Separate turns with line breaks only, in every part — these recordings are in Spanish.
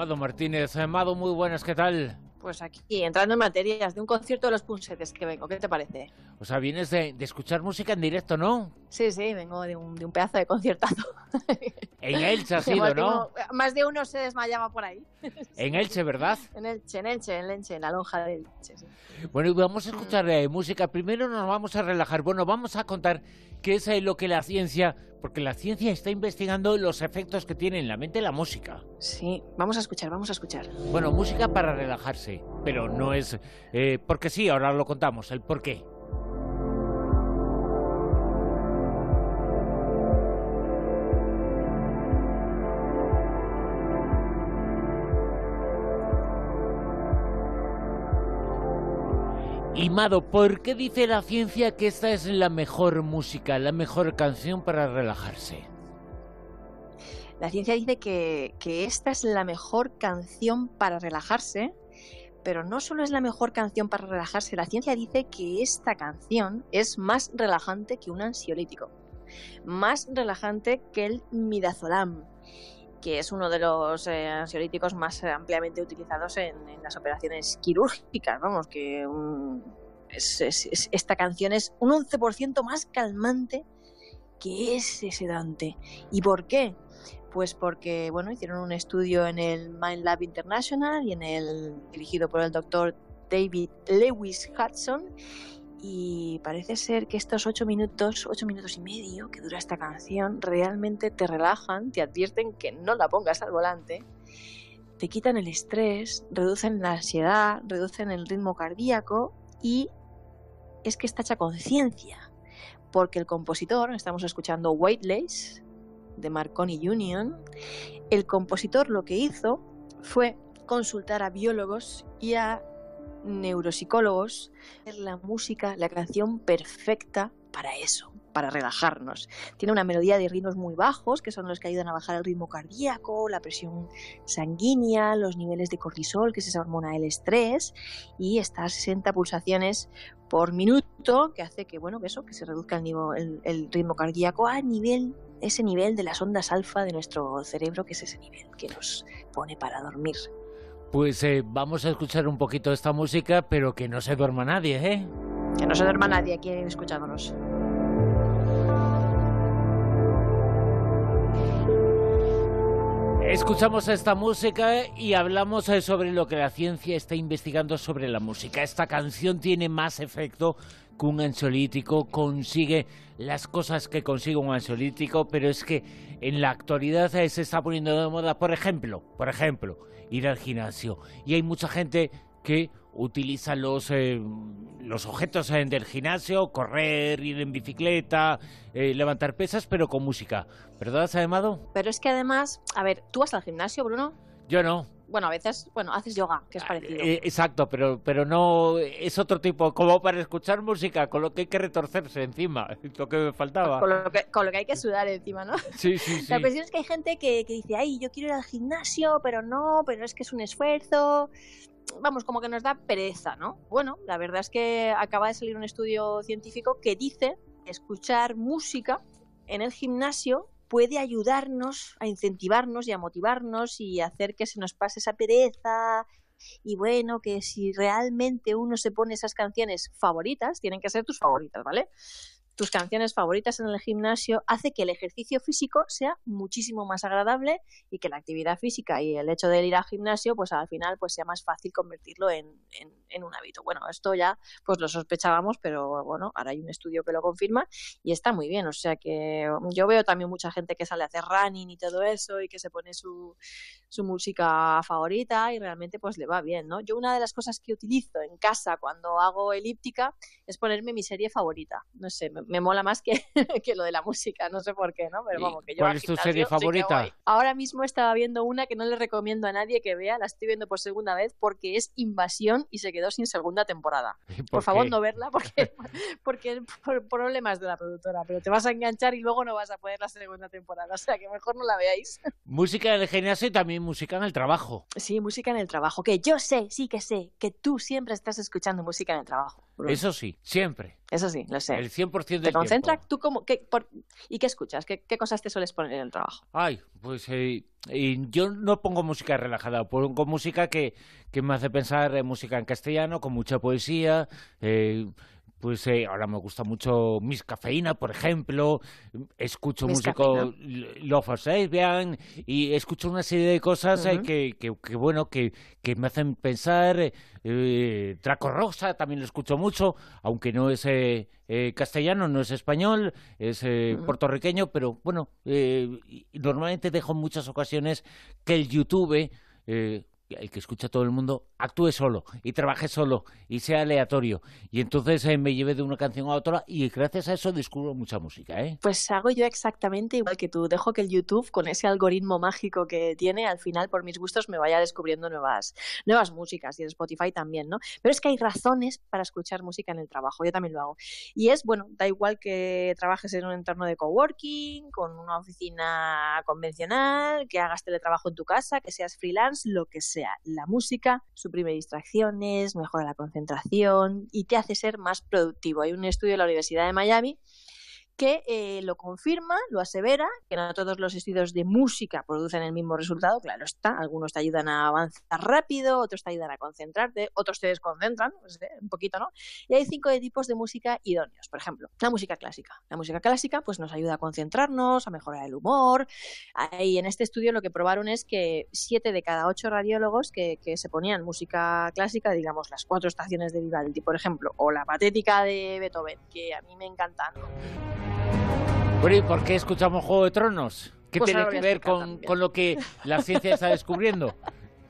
Amado Martínez, Amado, muy buenas, ¿qué tal?
Pues aquí, entrando en materias de un concierto de los Punsetes que vengo, ¿qué te parece?
O sea, vienes de, escuchar música en directo, ¿no?
Sí, sí, vengo de un, de un pedazo de conciertazo.
En Elche ha sido, ¿no?
más de uno se desmayaba por ahí.
En Elche, ¿verdad?
En Elche, en Elche, en Elche, en la lonja de Elche, sí.
Bueno, y vamos a escuchar eh, música. Primero nos vamos a relajar. Bueno, vamos a contar qué es eh, lo que la ciencia, porque la ciencia está investigando los efectos que tiene en la mente la música.
Sí, vamos a escuchar, vamos a escuchar.
Bueno, música para relajarse, pero no es eh, porque sí, ahora lo contamos, el por qué. Y Mado, ¿por qué dice la ciencia que esta es la mejor música, la mejor canción para relajarse?
La ciencia dice que, esta es la mejor canción para relajarse, pero no solo es la mejor canción para relajarse, la ciencia dice que esta canción es más relajante que un ansiolítico, más relajante que el midazolam, que es uno de los eh, ansiolíticos más ampliamente utilizados en, las operaciones quirúrgicas. Vamos, que esta canción es un 11% más calmante que ese sedante. ¿Y por qué? Pues porque, bueno, hicieron un estudio en el Mind Lab International y en el dirigido por el doctor David Lewis Hudson y parece ser que estos ocho minutos, ocho minutos y medio que dura esta canción, realmente te relajan, te advierten que no la pongas al volante, te quitan el estrés, reducen la ansiedad, reducen el ritmo cardíaco y es que está hecha conciencia, porque el compositor, estamos escuchando White Lace de Marconi Union, el compositor lo que hizo fue consultar a biólogos y a neuropsicólogos, la música, la canción perfecta para eso, para relajarnos. Tiene una melodía de ritmos muy bajos, que son los que ayudan a bajar el ritmo cardíaco, la presión sanguínea, los niveles de cortisol, que es esa hormona del estrés, y estas 60 pulsaciones por minuto, que hace que, bueno, que eso, que se reduzca el, nivel, el ritmo cardíaco a nivel ese nivel de las ondas alfa de nuestro cerebro, que es ese nivel que nos pone para dormir.
Pues eh, vamos a escuchar un poquito esta música, pero que no se duerma nadie, ¿eh?
Que no se duerma nadie aquí escuchándonos.
Escuchamos esta música y hablamos eh, sobre lo que la ciencia está investigando sobre la música. Esta canción tiene más efecto que un ansiolítico, consigue las cosas que consigue un ansiolítico, pero es que en la actualidad eh, se está poniendo de moda, por ejemplo, por ejemplo, ir al gimnasio. Y hay mucha gente que utiliza los, eh, los objetos eh, del gimnasio, correr, ir en bicicleta, eh, levantar pesas, pero con música. ¿Verdad, Amado?
Pero es que además, a ver, ¿tú vas al gimnasio, Bruno?
Yo no.
Bueno, a veces, bueno, haces yoga, que es ah, parecido.
exacto, pero, pero no es otro tipo, como para escuchar música, con lo que hay que retorcerse encima, lo que me faltaba.
Con lo que, con lo que hay que sudar encima, ¿no?
Sí, sí, sí.
La cuestión es que hay gente que, que dice, ay, yo quiero ir al gimnasio, pero no, pero es que es un esfuerzo vamos, como que nos da pereza, ¿no? Bueno, la verdad es que acaba de salir un estudio científico que dice que escuchar música en el gimnasio puede ayudarnos a incentivarnos y a motivarnos y hacer que se nos pase esa pereza y bueno, que si realmente uno se pone esas canciones favoritas, tienen que ser tus favoritas, ¿vale? Tus canciones favoritas en el gimnasio hace que el ejercicio físico sea muchísimo más agradable y que la actividad física y el hecho de ir al gimnasio pues al final pues sea más fácil convertirlo en, un hábito. Bueno, esto ya pues lo sospechábamos, pero bueno, ahora hay un estudio que lo confirma y está muy bien. O sea que yo veo también mucha gente que sale a hacer running y todo eso y que se pone su, su música favorita y realmente pues le va bien, ¿no? Yo una de las cosas que utilizo en casa cuando hago elíptica es ponerme mi serie favorita. No sé, me, mola más que, que, lo de la música, no sé por qué, ¿no?
Pero vamos, que yo ¿Cuál es tu serie favorita?
Ahora mismo estaba viendo una que no le recomiendo a nadie que vea, la estoy viendo por segunda vez porque es Invasión y se quedó sin segunda temporada. Por, favor, no verla porque, porque por problemas de la productora, pero te vas a enganchar y luego no vas a poder la segunda temporada, o sea que mejor no la veáis.
Música de gimnasio y también música en el trabajo.
Sí, música en el trabajo, que yo sé, sí que sé, que tú siempre estás escuchando música en el trabajo.
Eso sí, siempre.
Eso sí, lo sé.
El 100% del
¿Te concentra?
tiempo.
¿Tú cómo, qué, por- ¿Y qué escuchas? ¿Qué, qué cosas te sueles poner en el trabajo?
Ay, pues eh, yo no pongo música relajada, pongo música que, que me hace pensar en música en castellano, con mucha poesía. eh, pues eh, ahora me gusta mucho Miss Cafeína, por ejemplo. Escucho
Miss
músico. Love of Sabian y escucho una serie de cosas eh, que, que, que, bueno, que, que me hacen pensar. eh, Draco Rosa también lo escucho mucho, aunque no es eh, eh, castellano, no es español, es eh,
Ujú.
puertorriqueño, pero bueno, eh, normalmente dejo en muchas ocasiones que el YouTube, eh, el que escucha todo el mundo, actúe solo y trabaje solo y sea aleatorio. Y entonces eh, me lleve de una canción a otra y gracias a eso descubro mucha música, ¿eh?
Pues hago yo exactamente igual que tú. Dejo que el YouTube, con ese algoritmo mágico que tiene, al final, por mis gustos, me vaya descubriendo nuevas, nuevas músicas y en Spotify también, ¿no? Pero es que hay razones para escuchar música en el trabajo. Yo también lo hago. Y es, bueno, da igual que trabajes en un entorno de coworking, con una oficina convencional, que hagas teletrabajo en tu casa, que seas freelance, lo que sea. La música suprime distracciones, mejora la concentración y te hace ser más productivo. Hay un estudio de la Universidad de Miami que eh, lo confirma, lo asevera, que no todos los estudios de música producen el mismo resultado, claro está, algunos te ayudan a avanzar rápido, otros te ayudan a concentrarte, otros te desconcentran, pues, eh, un poquito, ¿no? Y hay cinco tipos de música idóneos, por ejemplo, la música clásica. La música clásica pues nos ayuda a concentrarnos, a mejorar el humor. Ahí en este estudio lo que probaron es que siete de cada ocho radiólogos que, que se ponían música clásica, digamos las cuatro estaciones de Vivaldi, por ejemplo, o la patética de Beethoven, que a mí me encantan,
Bueno, ¿y por qué escuchamos Juego de Tronos? ¿Qué
Pues
tiene que ver con, con lo que la ciencia está descubriendo?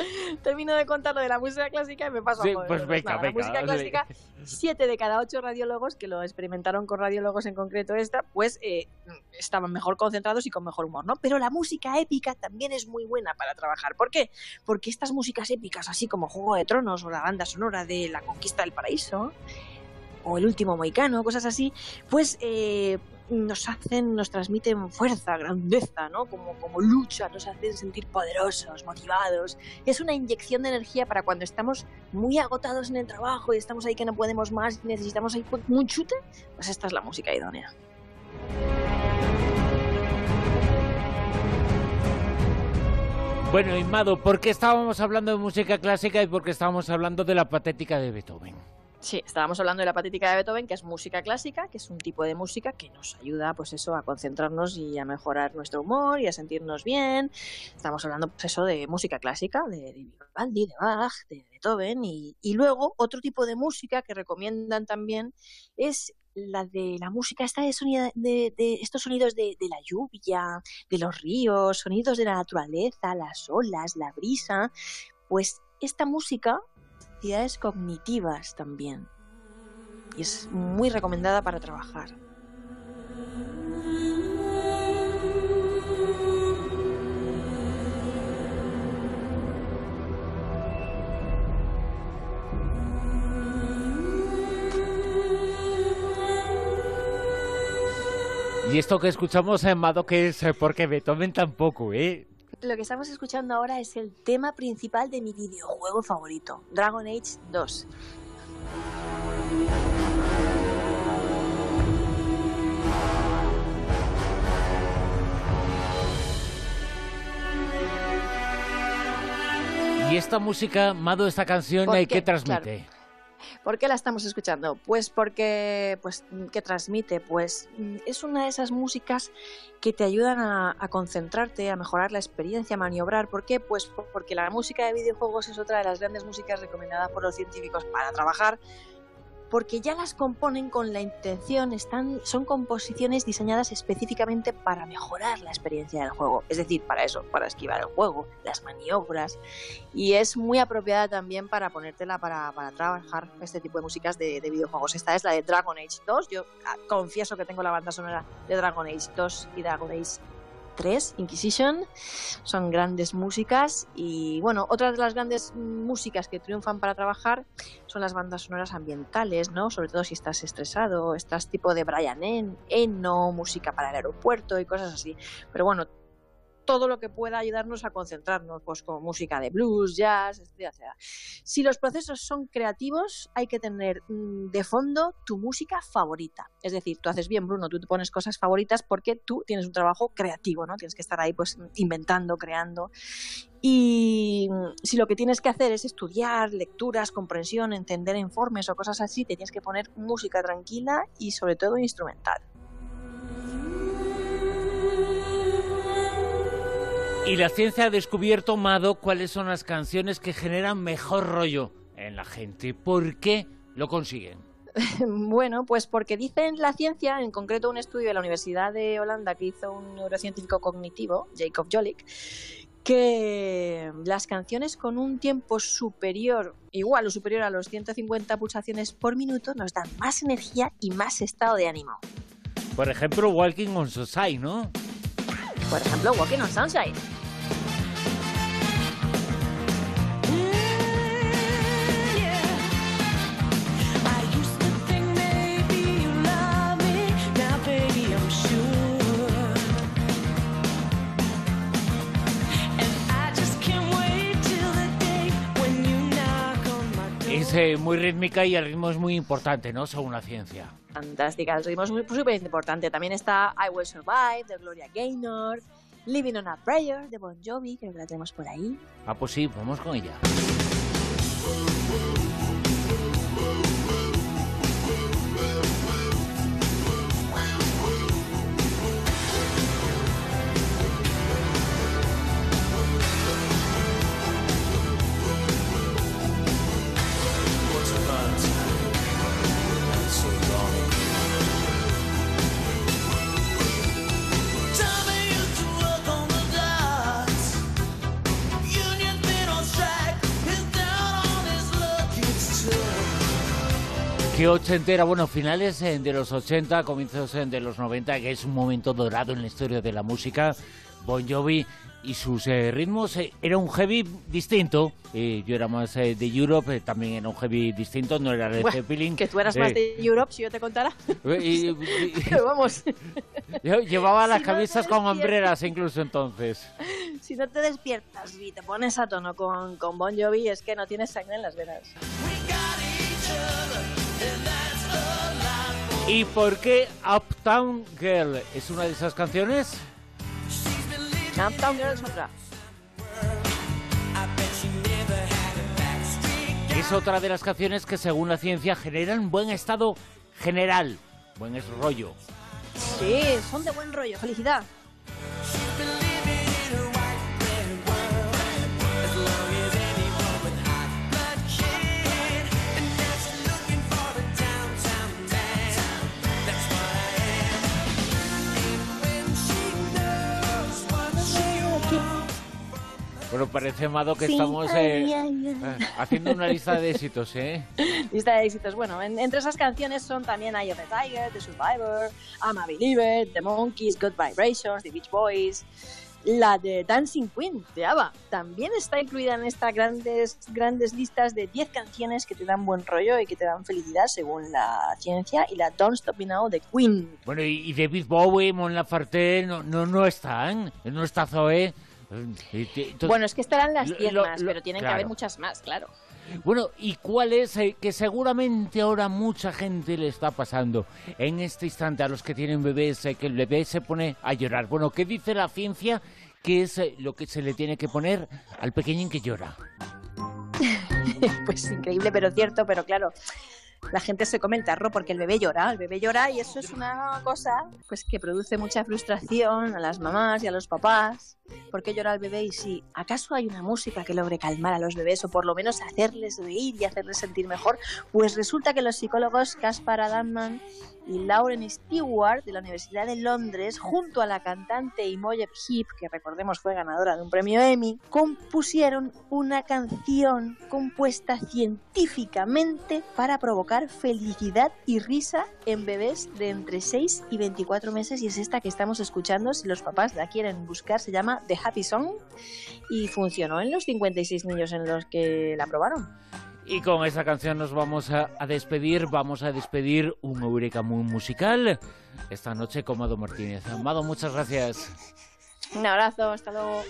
termino de contar lo de la música clásica y me paso
Sí,
a
pues venga,
Nada,
venga,
La música clásica, siete de cada ocho radiólogos que lo experimentaron con radiólogos en concreto esta, pues eh, estaban mejor concentrados y con mejor humor, ¿no? Pero la música épica también es muy buena para trabajar. ¿Por qué? Porque estas músicas épicas, así como Juego de Tronos o la banda sonora de La Conquista del Paraíso, o El Último Moicano, cosas así, pues eh, nos hacen, nos transmiten fuerza, grandeza, ¿no? Como, como lucha, nos hacen sentir poderosos, motivados. Es una inyección de energía para cuando estamos muy agotados en el trabajo y estamos ahí que no podemos más y necesitamos ahí pues, un chute, pues esta es la música idónea.
Bueno, Inmado, ¿por qué estábamos hablando de música clásica y por qué estábamos hablando de la patética de Beethoven?
Sí, estábamos hablando de la patética de Beethoven, que es música clásica, que es un tipo de música que nos ayuda, pues eso, a concentrarnos y a mejorar nuestro humor y a sentirnos bien. Estamos hablando, pues eso, de música clásica, de, Vivaldi, de Bach, de Beethoven. Y, luego, otro tipo de música que recomiendan también es la de la música esta de, de estos sonidos de, de la lluvia, de los ríos, sonidos de la naturaleza, las olas, la brisa. Pues esta música cognitivas también. Y es muy recomendada para trabajar.
Y esto que escuchamos en Mado que es eh, porque Beethoven tampoco, ¿eh?
Lo que estamos escuchando ahora es el tema principal de mi videojuego favorito, Dragon Age 2.
Y esta música, Mado, esta canción,
¿Por qué?
¿qué transmite?
¿Por qué la estamos escuchando? Pues porque, pues, ¿qué transmite? Pues es una de esas músicas que te ayudan a, concentrarte, a mejorar la experiencia, a maniobrar. ¿Por qué? Pues po- porque la música de videojuegos es otra de las grandes músicas recomendadas por los científicos para trabajar, porque ya las componen con la intención, están, son composiciones diseñadas específicamente para mejorar la experiencia del juego. Es decir, para eso, para esquivar el juego, las maniobras. Y es muy apropiada también para ponértela para, para trabajar este tipo de músicas de, de videojuegos. Esta es la de Dragon Age 2. Yo ah, confieso que tengo la banda sonora de Dragon Age 2 y Dragon Age 3, Inquisition. Son grandes músicas. Y bueno, otras de las grandes músicas que triunfan para trabajar son las bandas sonoras ambientales, ¿no? Sobre todo si estás estresado, estás tipo de Brian En- Eno, música para el aeropuerto y cosas así. Pero bueno, todo lo que pueda ayudarnos a concentrarnos, pues con música de blues, jazz, etc. Si los procesos son creativos, hay que tener mm, de fondo tu música favorita. Es decir, tú haces bien, Bruno, tú te pones cosas favoritas porque tú tienes un trabajo creativo, ¿no? Tienes que estar ahí pues inventando, creando. Y mm, si lo que tienes que hacer es estudiar lecturas, comprensión, entender informes o cosas así, te tienes que poner música tranquila y sobre todo instrumental.
Y la ciencia ha descubierto, Mado, cuáles son las canciones que generan mejor rollo en la gente. ¿Por qué lo consiguen?
Bueno, pues porque dicen la ciencia, en concreto un estudio de la Universidad de Holanda que hizo un neurocientífico cognitivo, Jacob Jolik, que las canciones con un tiempo superior, igual o superior a los 150 pulsaciones por minuto, nos dan más energía y más estado de ánimo.
Por ejemplo, Walking on Sunshine, ¿no?
Por ejemplo, Walking on Sunshine.
Es muy rítmica y el ritmo es muy importante, ¿no? Según la ciencia.
Fantástica, el ritmo es súper importante. También está I Will Survive de Gloria Gaynor, Living on a Prayer de Bon Jovi, creo que la tenemos por ahí.
Ah, pues sí, vamos con ella. Que ochentera, bueno, finales eh, de los 80, comienzos eh, de los 90, que es un momento dorado en la historia de la música. Bon Jovi y sus eh, ritmos era un heavy distinto. yo era más de Europe, también era un heavy distinto, no era de Zeppelin.
Que tú eras más de Europe, si yo te contara. Pero vamos.
llevaba las camisas con hombreras incluso entonces.
Si no te despiertas y te pones a tono con, con Bon Jovi, es que no tienes sangre en las venas.
¿Y por qué Uptown Girl es una de esas canciones?
Uptown Girl es otra.
Es otra de las canciones que según la ciencia generan buen estado general, buen rollo.
Sí, son de buen rollo, felicidad.
Bueno, parece, Amado, que estamos eh, eh, haciendo una lista de éxitos, ¿eh?
Lista de éxitos. Bueno, entre esas canciones son también Eye of the Tiger, The Survivor, I'm a Believer, The Monkeys, Good Vibrations, The Beach Boys, la de Dancing Queen de ABBA. También está incluida en estas grandes, grandes listas de 10 canciones que te dan buen rollo y que te dan felicidad según la ciencia. Y la Don't Stop Me Now de Queen.
Bueno, y, David Bowie, Mon Laferte, no, no, no están. No está Zoe.
Bueno, es que estarán las 10 más, pero tienen que haber muchas más, claro.
Bueno, ¿y cuál es eh, que seguramente ahora mucha gente le está pasando en este instante a los que tienen bebés, eh, que el bebé se pone a llorar? Bueno, ¿qué dice la ciencia que es eh, lo que se le tiene que poner al pequeñín que llora?
pues increíble, pero cierto, pero claro la gente se come el tarro porque el bebé llora, el bebé llora y eso es una cosa pues que produce mucha frustración a las mamás y a los papás. ¿Por qué llora el bebé? Y si acaso hay una música que logre calmar a los bebés o por lo menos hacerles reír y hacerles sentir mejor, pues resulta que los psicólogos Caspar Adamman y Lauren Stewart de la Universidad de Londres, junto a la cantante Imogen Heap, que recordemos fue ganadora de un premio Emmy, compusieron una canción compuesta científicamente para provocar felicidad y risa en bebés de entre 6 y 24 meses y es esta que estamos escuchando si los papás la quieren buscar, se llama The Happy Song y funcionó en los 56 niños en los que la probaron.
Y con esta canción nos vamos a, despedir, vamos a despedir un Eureka muy musical esta noche con Mado Martínez. Amado, muchas gracias.
Un abrazo, hasta luego.